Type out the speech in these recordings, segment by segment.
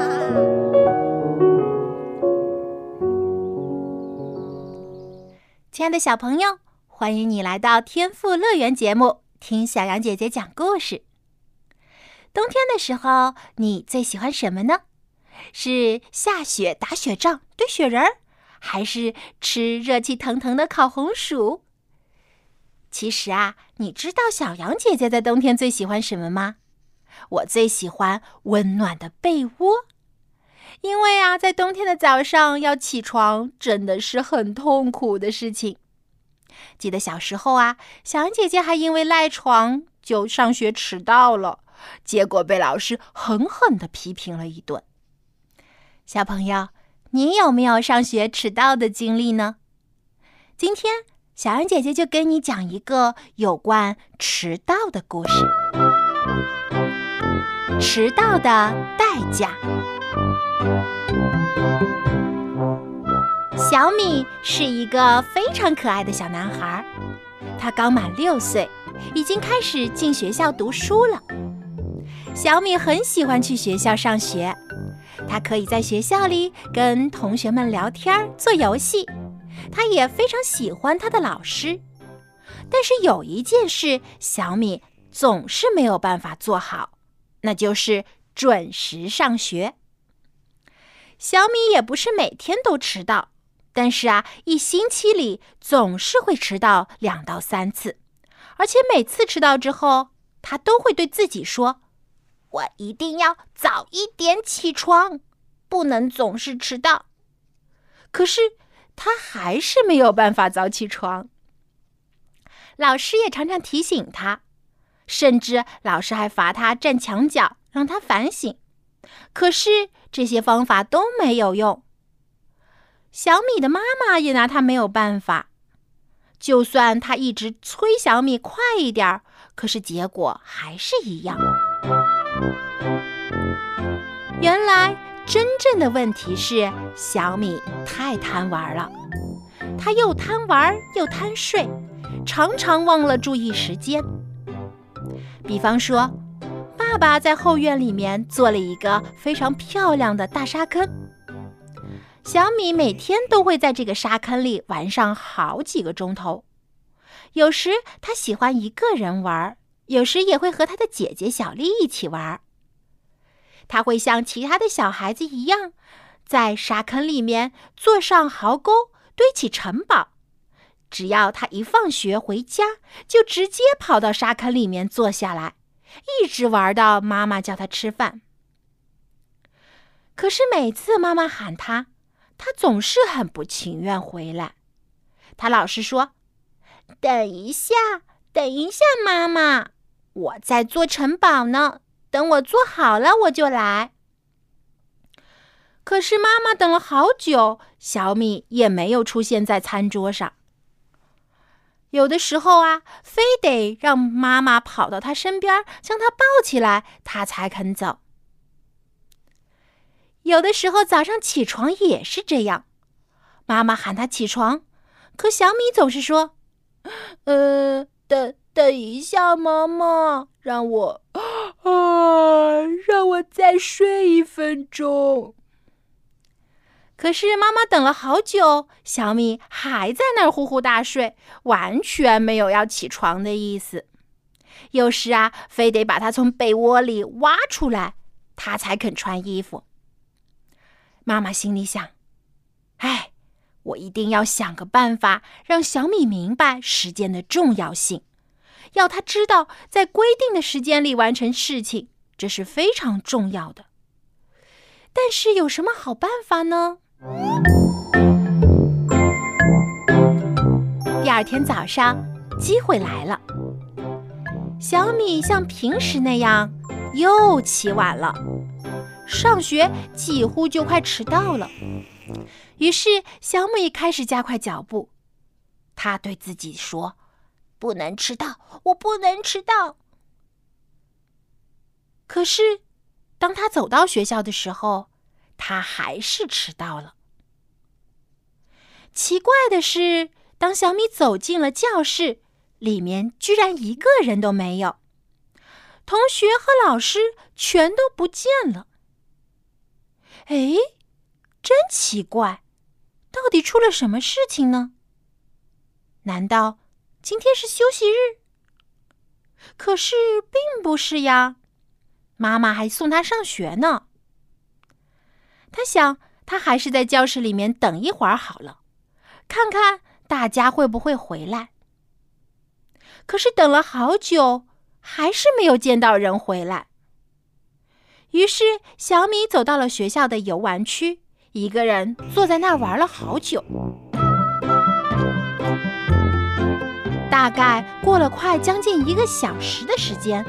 亲爱的小朋友，欢迎你来到天赋乐园节目，听小羊姐姐讲故事。冬天的时候，你最喜欢什么呢？是下雪打雪仗、堆雪人，还是吃热气腾腾的烤红薯？其实啊，你知道小羊姐姐在冬天最喜欢什么吗？我最喜欢温暖的被窝。因为啊，在冬天的早上要起床，真的是很痛苦的事情。记得小时候啊，小羊姐姐还因为赖床就上学迟到了，结果被老师狠狠的批评了一顿。小朋友，你有没有上学迟到的经历呢？今天小羊姐姐就跟你讲一个有关迟到的故事。迟到的代价。小米是一个非常可爱的小男孩，他刚满六岁，已经开始进学校读书了。小米很喜欢去学校上学，他可以在学校里跟同学们聊天、做游戏。他也非常喜欢他的老师，但是有一件事，小米总是没有办法做好，那就是准时上学。小米也不是每天都迟到，但是啊，一星期里总是会迟到两到三次，而且每次迟到之后，他都会对自己说：“我一定要早一点起床，不能总是迟到。”可是他还是没有办法早起床。老师也常常提醒他，甚至老师还罚他站墙角，让他反省。可是。这些方法都没有用，小米的妈妈也拿他没有办法。就算他一直催小米快一点儿，可是结果还是一样。原来真正的问题是小米太贪玩了，他又贪玩又贪睡，常常忘了注意时间。比方说。爸爸在后院里面做了一个非常漂亮的大沙坑，小米每天都会在这个沙坑里玩上好几个钟头。有时他喜欢一个人玩，有时也会和他的姐姐小丽一起玩。他会像其他的小孩子一样，在沙坑里面做上壕沟，堆起城堡。只要他一放学回家，就直接跑到沙坑里面坐下来。一直玩到妈妈叫他吃饭，可是每次妈妈喊他，他总是很不情愿回来。他老是说：“等一下，等一下，妈妈，我在做城堡呢，等我做好了我就来。”可是妈妈等了好久，小米也没有出现在餐桌上。有的时候啊，非得让妈妈跑到他身边，将他抱起来，他才肯走。有的时候早上起床也是这样，妈妈喊他起床，可小米总是说：“呃，等等一下，妈妈，让我 啊，让我再睡一分钟。”可是妈妈等了好久，小米还在那儿呼呼大睡，完全没有要起床的意思。有时啊，非得把他从被窝里挖出来，他才肯穿衣服。妈妈心里想：“哎，我一定要想个办法，让小米明白时间的重要性，要他知道在规定的时间里完成事情，这是非常重要的。但是有什么好办法呢？”第二天早上，机会来了。小米像平时那样又起晚了，上学几乎就快迟到了。于是小米开始加快脚步。他对自己说：“不能迟到，我不能迟到。”可是，当他走到学校的时候，他还是迟到了。奇怪的是，当小米走进了教室，里面居然一个人都没有，同学和老师全都不见了。哎，真奇怪，到底出了什么事情呢？难道今天是休息日？可是并不是呀，妈妈还送他上学呢。他想，他还是在教室里面等一会儿好了，看看大家会不会回来。可是等了好久，还是没有见到人回来。于是小米走到了学校的游玩区，一个人坐在那儿玩了好久。大概过了快将近一个小时的时间。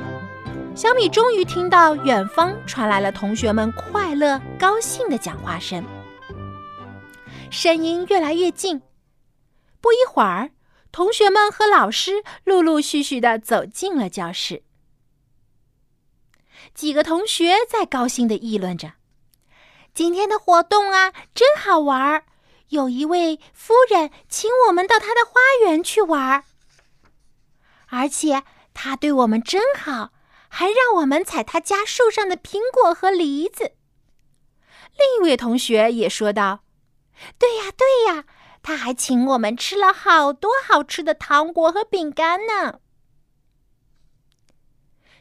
小米终于听到远方传来了同学们快乐、高兴的讲话声，声音越来越近。不一会儿，同学们和老师陆陆续续的走进了教室。几个同学在高兴的议论着：“今天的活动啊，真好玩儿！有一位夫人请我们到她的花园去玩，而且她对我们真好。”还让我们采他家树上的苹果和梨子。另一位同学也说道：“对呀，对呀，他还请我们吃了好多好吃的糖果和饼干呢。”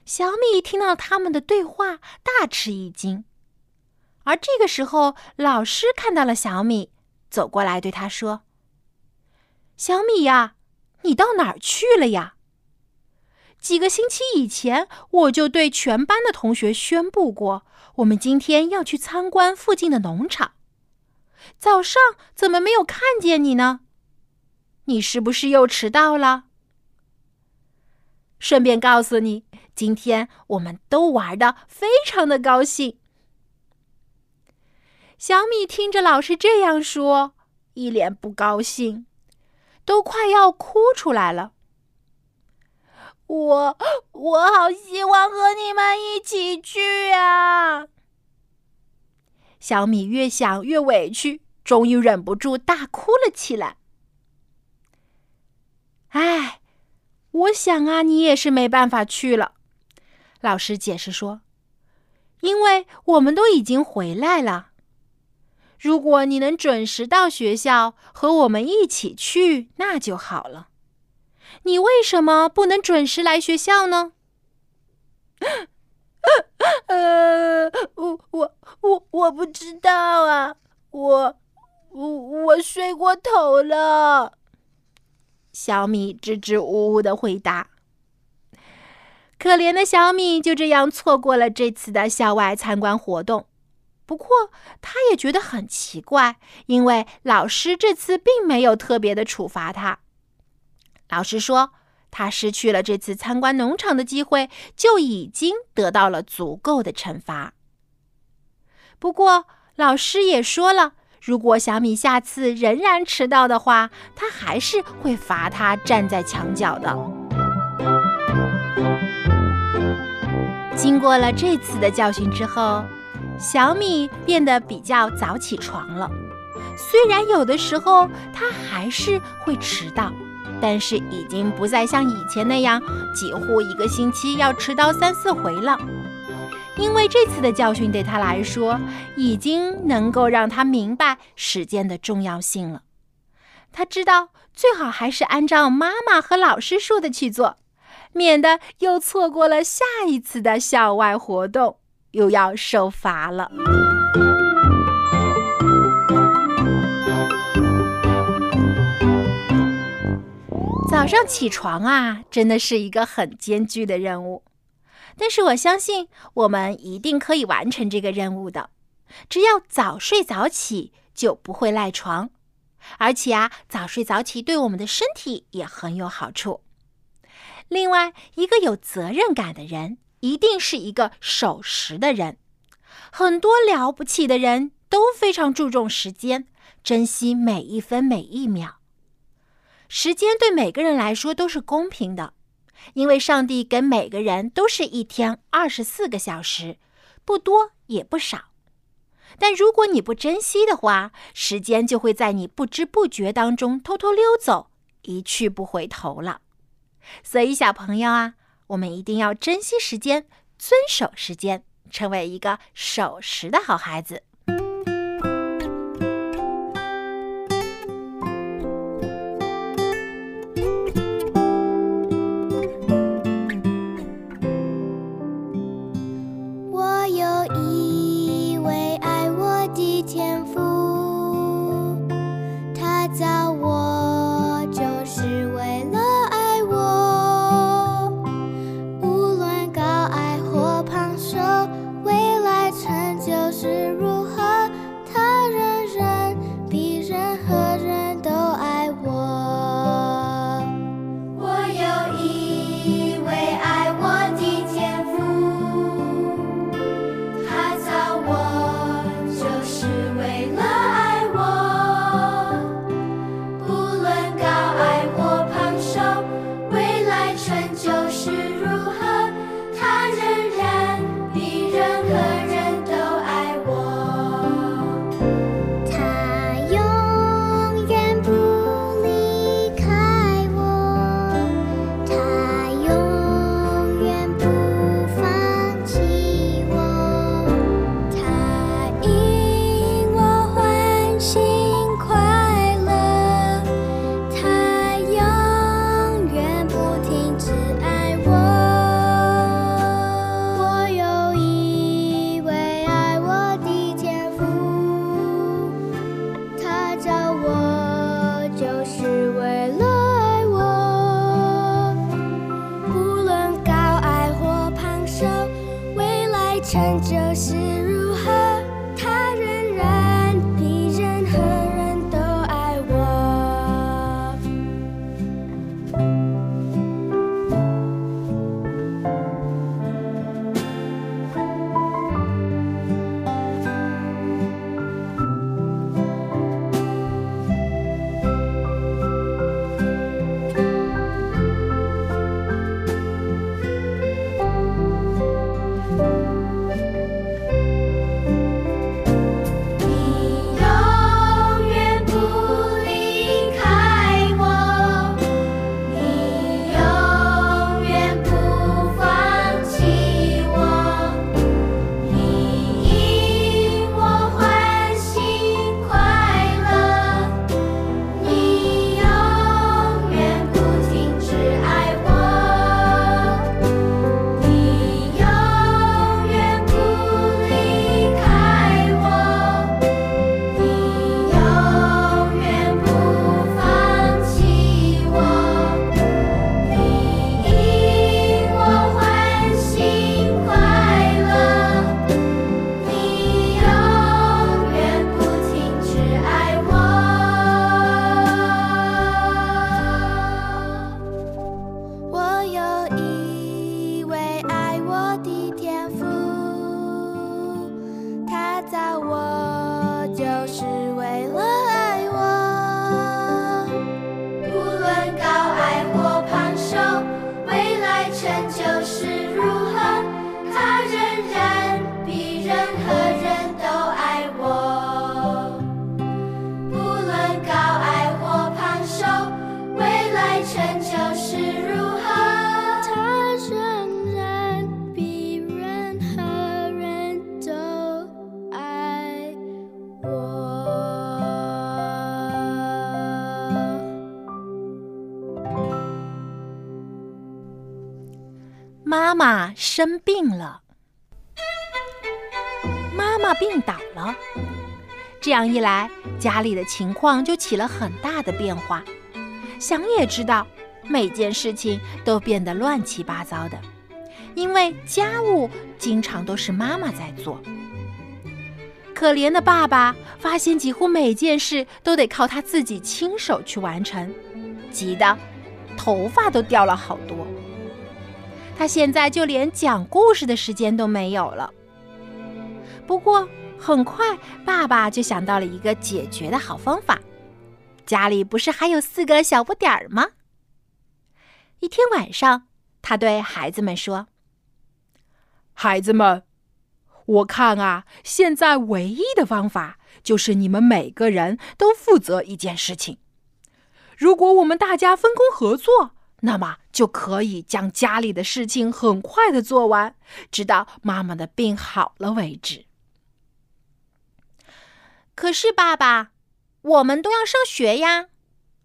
小米听到他们的对话，大吃一惊。而这个时候，老师看到了小米，走过来对他说：“小米呀，你到哪儿去了呀？”几个星期以前，我就对全班的同学宣布过，我们今天要去参观附近的农场。早上怎么没有看见你呢？你是不是又迟到了？顺便告诉你，今天我们都玩的非常的高兴。小米听着老师这样说，一脸不高兴，都快要哭出来了。我我好希望和你们一起去啊！小米越想越委屈，终于忍不住大哭了起来。哎，我想啊，你也是没办法去了。老师解释说：“因为我们都已经回来了。如果你能准时到学校和我们一起去，那就好了。”你为什么不能准时来学校呢？呃，我我我我不知道啊，我我我睡过头了。小米支支吾吾的回答。可怜的小米就这样错过了这次的校外参观活动。不过，他也觉得很奇怪，因为老师这次并没有特别的处罚他。老师说，他失去了这次参观农场的机会，就已经得到了足够的惩罚。不过，老师也说了，如果小米下次仍然迟到的话，他还是会罚他站在墙角的。经过了这次的教训之后，小米变得比较早起床了。虽然有的时候他还是会迟到。但是已经不再像以前那样，几乎一个星期要迟到三四回了。因为这次的教训对他来说，已经能够让他明白时间的重要性了。他知道最好还是按照妈妈和老师说的去做，免得又错过了下一次的校外活动，又要受罚了。早上起床啊，真的是一个很艰巨的任务，但是我相信我们一定可以完成这个任务的。只要早睡早起，就不会赖床，而且啊，早睡早起对我们的身体也很有好处。另外，一个有责任感的人，一定是一个守时的人。很多了不起的人都非常注重时间，珍惜每一分每一秒。时间对每个人来说都是公平的，因为上帝给每个人都是一天二十四个小时，不多也不少。但如果你不珍惜的话，时间就会在你不知不觉当中偷偷溜走，一去不回头了。所以，小朋友啊，我们一定要珍惜时间，遵守时间，成为一个守时的好孩子。天赋妈妈生病了，妈妈病倒了，这样一来，家里的情况就起了很大的变化。想也知道，每件事情都变得乱七八糟的，因为家务经常都是妈妈在做。可怜的爸爸发现，几乎每件事都得靠他自己亲手去完成，急得头发都掉了好多。他现在就连讲故事的时间都没有了。不过很快，爸爸就想到了一个解决的好方法。家里不是还有四个小不点儿吗？一天晚上，他对孩子们说：“孩子们，我看啊，现在唯一的方法就是你们每个人都负责一件事情。如果我们大家分工合作，那么就可以将家里的事情很快的做完，直到妈妈的病好了为止。”可是，爸爸，我们都要上学呀。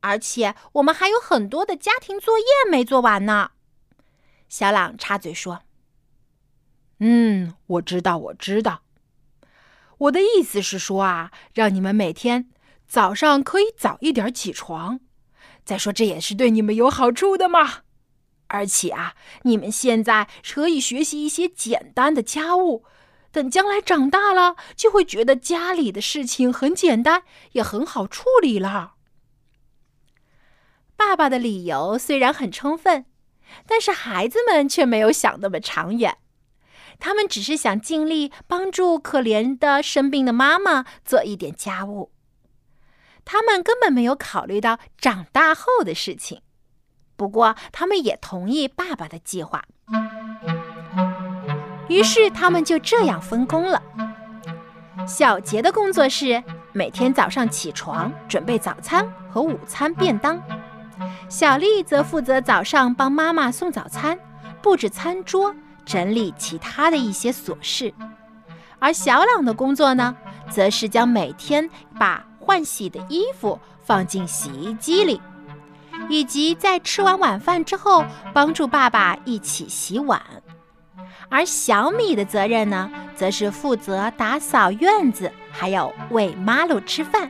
而且我们还有很多的家庭作业没做完呢。小朗插嘴说：“嗯，我知道，我知道。我的意思是说啊，让你们每天早上可以早一点起床。再说，这也是对你们有好处的嘛。而且啊，你们现在可以学习一些简单的家务，等将来长大了，就会觉得家里的事情很简单，也很好处理了。”爸爸的理由虽然很充分，但是孩子们却没有想那么长远。他们只是想尽力帮助可怜的生病的妈妈做一点家务。他们根本没有考虑到长大后的事情。不过，他们也同意爸爸的计划。于是，他们就这样分工了。小杰的工作是每天早上起床准备早餐和午餐便当。小丽则负责早上帮妈妈送早餐、布置餐桌、整理其他的一些琐事，而小朗的工作呢，则是将每天把换洗的衣服放进洗衣机里，以及在吃完晚饭之后帮助爸爸一起洗碗。而小米的责任呢，则是负责打扫院子，还有喂马路吃饭。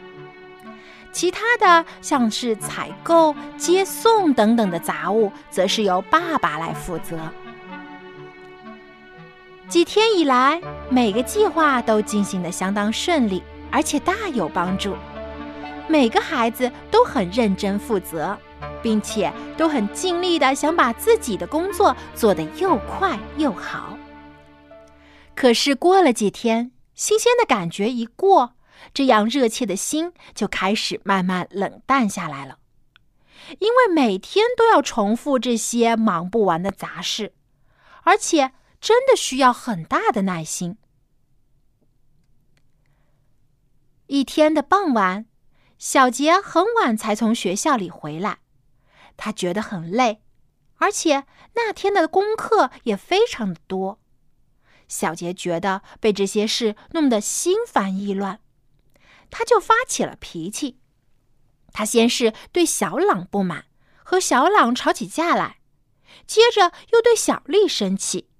其他的像是采购、接送等等的杂物，则是由爸爸来负责。几天以来，每个计划都进行的相当顺利，而且大有帮助。每个孩子都很认真负责，并且都很尽力的想把自己的工作做得又快又好。可是过了几天，新鲜的感觉一过。这样热切的心就开始慢慢冷淡下来了，因为每天都要重复这些忙不完的杂事，而且真的需要很大的耐心。一天的傍晚，小杰很晚才从学校里回来，他觉得很累，而且那天的功课也非常的多。小杰觉得被这些事弄得心烦意乱。他就发起了脾气，他先是对小朗不满，和小朗吵起架来，接着又对小丽生气，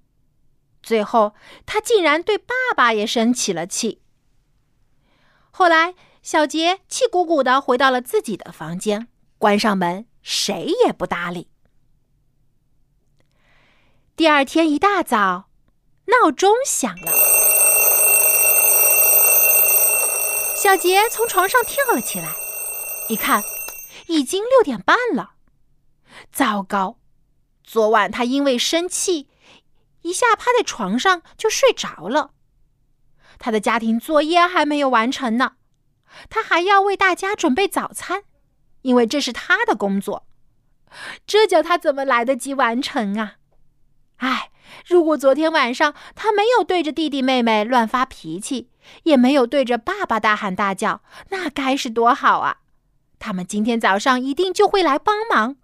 最后他竟然对爸爸也生起了气。后来，小杰气鼓鼓的回到了自己的房间，关上门，谁也不搭理。第二天一大早，闹钟响了。小杰从床上跳了起来，一看，已经六点半了。糟糕！昨晚他因为生气，一下趴在床上就睡着了。他的家庭作业还没有完成呢，他还要为大家准备早餐，因为这是他的工作。这叫他怎么来得及完成啊？唉，如果昨天晚上他没有对着弟弟妹妹乱发脾气，也没有对着爸爸大喊大叫，那该是多好啊！他们今天早上一定就会来帮忙。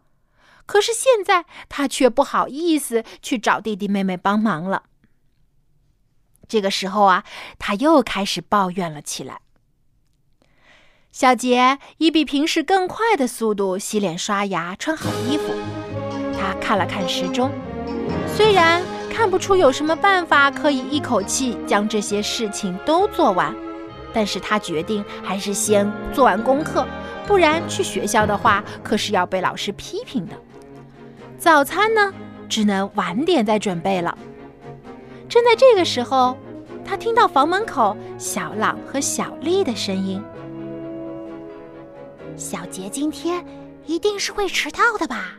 可是现在他却不好意思去找弟弟妹妹帮忙了。这个时候啊，他又开始抱怨了起来。小杰以比平时更快的速度洗脸、刷牙、穿好衣服。他看了看时钟，虽然。看不出有什么办法可以一口气将这些事情都做完，但是他决定还是先做完功课，不然去学校的话可是要被老师批评的。早餐呢，只能晚点再准备了。正在这个时候，他听到房门口小朗和小丽的声音：“小杰今天一定是会迟到的吧？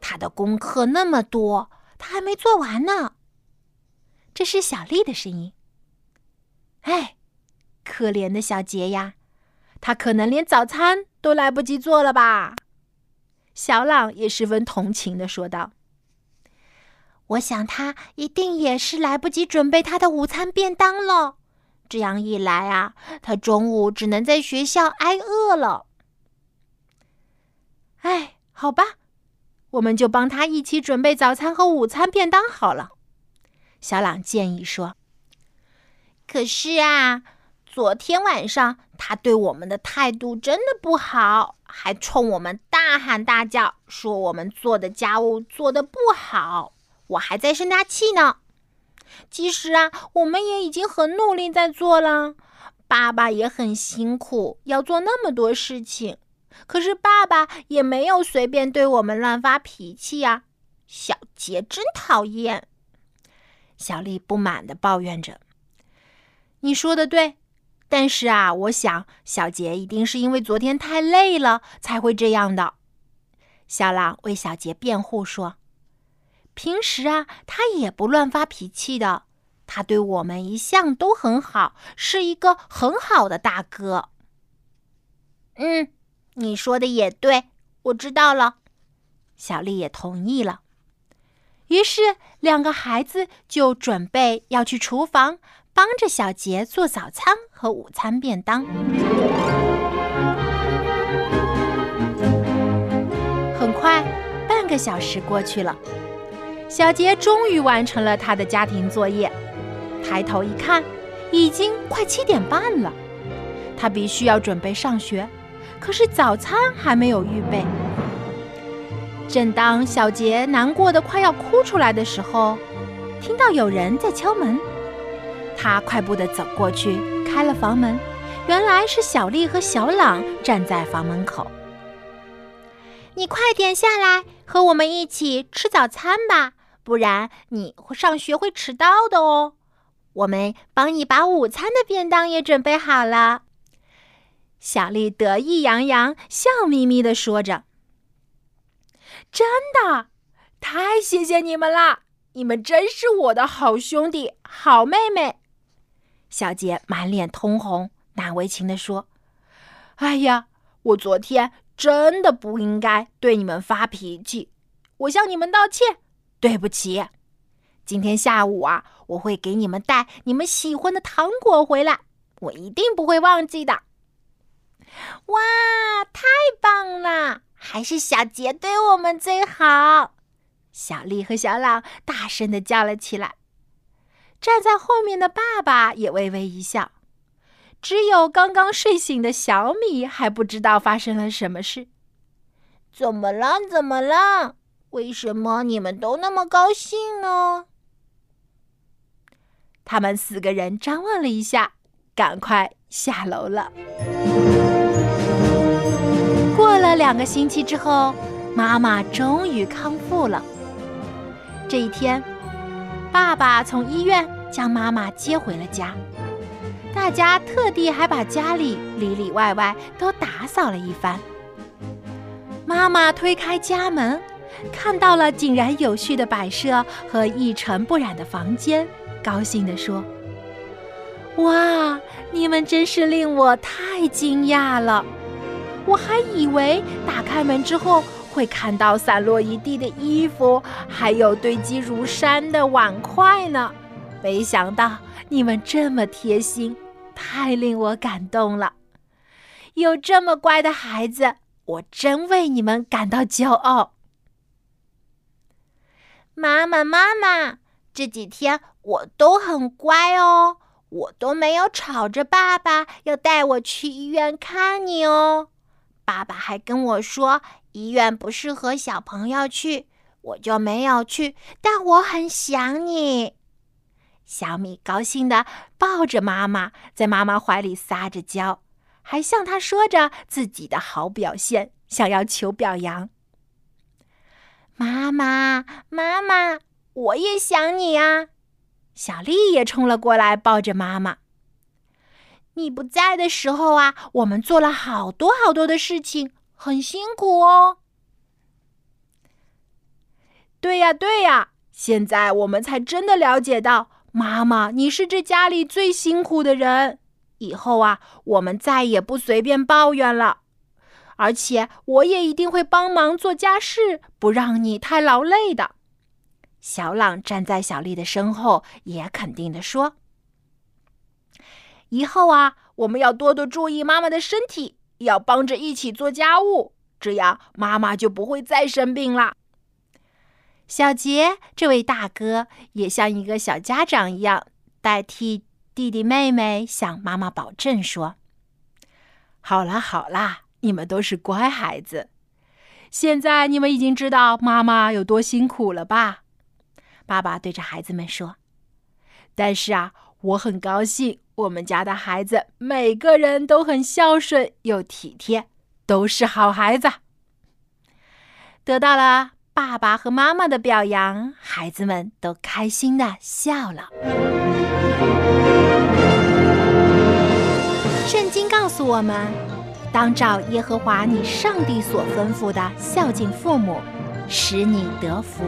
他的功课那么多。”他还没做完呢。这是小丽的声音。哎，可怜的小杰呀，他可能连早餐都来不及做了吧？小朗也十分同情的说道：“我想他一定也是来不及准备他的午餐便当了。这样一来啊，他中午只能在学校挨饿了。哎，好吧，我们就帮他一起准备早餐和午餐便当好了。”小朗建议说。“可是啊，昨天晚上他对我们的态度真的不好。”还冲我们大喊大叫，说我们做的家务做的不好，我还在生他气呢。其实啊，我们也已经很努力在做了，爸爸也很辛苦，要做那么多事情。可是爸爸也没有随便对我们乱发脾气呀。小杰真讨厌，小丽不满的抱怨着。你说的对。但是啊，我想小杰一定是因为昨天太累了才会这样的。小朗为小杰辩护说：“平时啊，他也不乱发脾气的，他对我们一向都很好，是一个很好的大哥。”嗯，你说的也对，我知道了。小丽也同意了。于是两个孩子就准备要去厨房。帮着小杰做早餐和午餐便当。很快，半个小时过去了，小杰终于完成了他的家庭作业。抬头一看，已经快七点半了。他必须要准备上学，可是早餐还没有预备。正当小杰难过的快要哭出来的时候，听到有人在敲门。他快步的走过去，开了房门，原来是小丽和小朗站在房门口。你快点下来，和我们一起吃早餐吧，不然你会上学会迟到的哦。我们帮你把午餐的便当也准备好了。小丽得意洋洋、笑眯眯的说着：“真的，太谢谢你们了！你们真是我的好兄弟、好妹妹。”小杰满脸通红，难为情地说：“哎呀，我昨天真的不应该对你们发脾气，我向你们道歉，对不起。今天下午啊，我会给你们带你们喜欢的糖果回来，我一定不会忘记的。”哇，太棒了！还是小杰对我们最好。小丽和小朗大声的叫了起来。站在后面的爸爸也微微一笑，只有刚刚睡醒的小米还不知道发生了什么事。怎么了？怎么了？为什么你们都那么高兴呢？他们四个人张望了一下，赶快下楼了。两个星期之后，妈妈终于康复了。这一天。爸爸从医院将妈妈接回了家，大家特地还把家里里里外外都打扫了一番。妈妈推开家门，看到了井然有序的摆设和一尘不染的房间，高兴地说：“哇，你们真是令我太惊讶了！我还以为打开门之后……”会看到散落一地的衣服，还有堆积如山的碗筷呢。没想到你们这么贴心，太令我感动了。有这么乖的孩子，我真为你们感到骄傲。妈妈，妈妈，这几天我都很乖哦，我都没有吵着爸爸要带我去医院看你哦。爸爸还跟我说。医院不适合小朋友去，我就没有去。但我很想你，小米高兴的抱着妈妈，在妈妈怀里撒着娇，还向她说着自己的好表现，想要求表扬。妈妈，妈妈，我也想你啊！小丽也冲了过来，抱着妈妈。你不在的时候啊，我们做了好多好多的事情。很辛苦哦。对呀，对呀，现在我们才真的了解到，妈妈，你是这家里最辛苦的人。以后啊，我们再也不随便抱怨了。而且我也一定会帮忙做家事，不让你太劳累的。小朗站在小丽的身后，也肯定地说：“以后啊，我们要多多注意妈妈的身体，要帮着一起做家务，这样妈妈就不会再生病了。”小杰这位大哥也像一个小家长一样，代替弟弟妹妹向妈妈保证说：“好啦，好啦。”你们都是乖孩子，现在你们已经知道妈妈有多辛苦了吧？爸爸对着孩子们说：“但是啊，我很高兴，我们家的孩子每个人都很孝顺又体贴，都是好孩子。”得到了爸爸和妈妈的表扬，孩子们都开心的笑了。圣经告诉我们。当照耶和华你上帝所吩咐的孝敬父母，使你得福。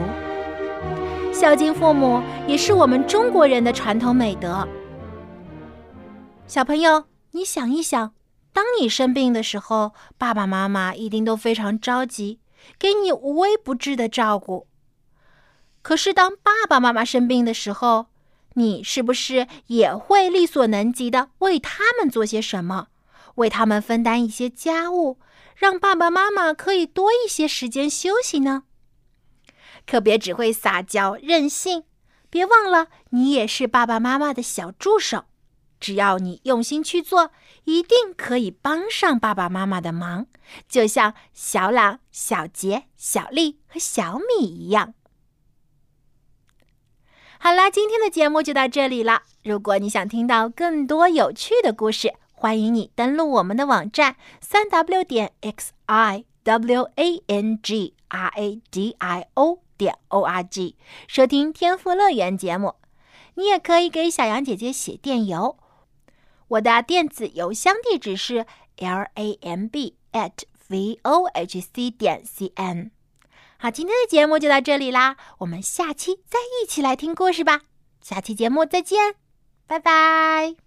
孝敬父母也是我们中国人的传统美德。小朋友，你想一想，当你生病的时候，爸爸妈妈一定都非常着急，给你无微不至的照顾。可是，当爸爸妈妈生病的时候，你是不是也会力所能及的为他们做些什么？为他们分担一些家务，让爸爸妈妈可以多一些时间休息呢。可别只会撒娇任性，别忘了你也是爸爸妈妈的小助手。只要你用心去做，一定可以帮上爸爸妈妈的忙，就像小朗、小杰、小丽和小米一样。好啦，今天的节目就到这里了。如果你想听到更多有趣的故事，欢迎你登录我们的网站三 w 点 x i w a n g r a d i o 点 o r g 收听天赋乐园节目。你也可以给小羊姐姐写电邮，我的电子邮箱地址是 l a m b at v o h c 点 c n。好，今天的节目就到这里啦，我们下期再一起来听故事吧。下期节目再见，拜拜。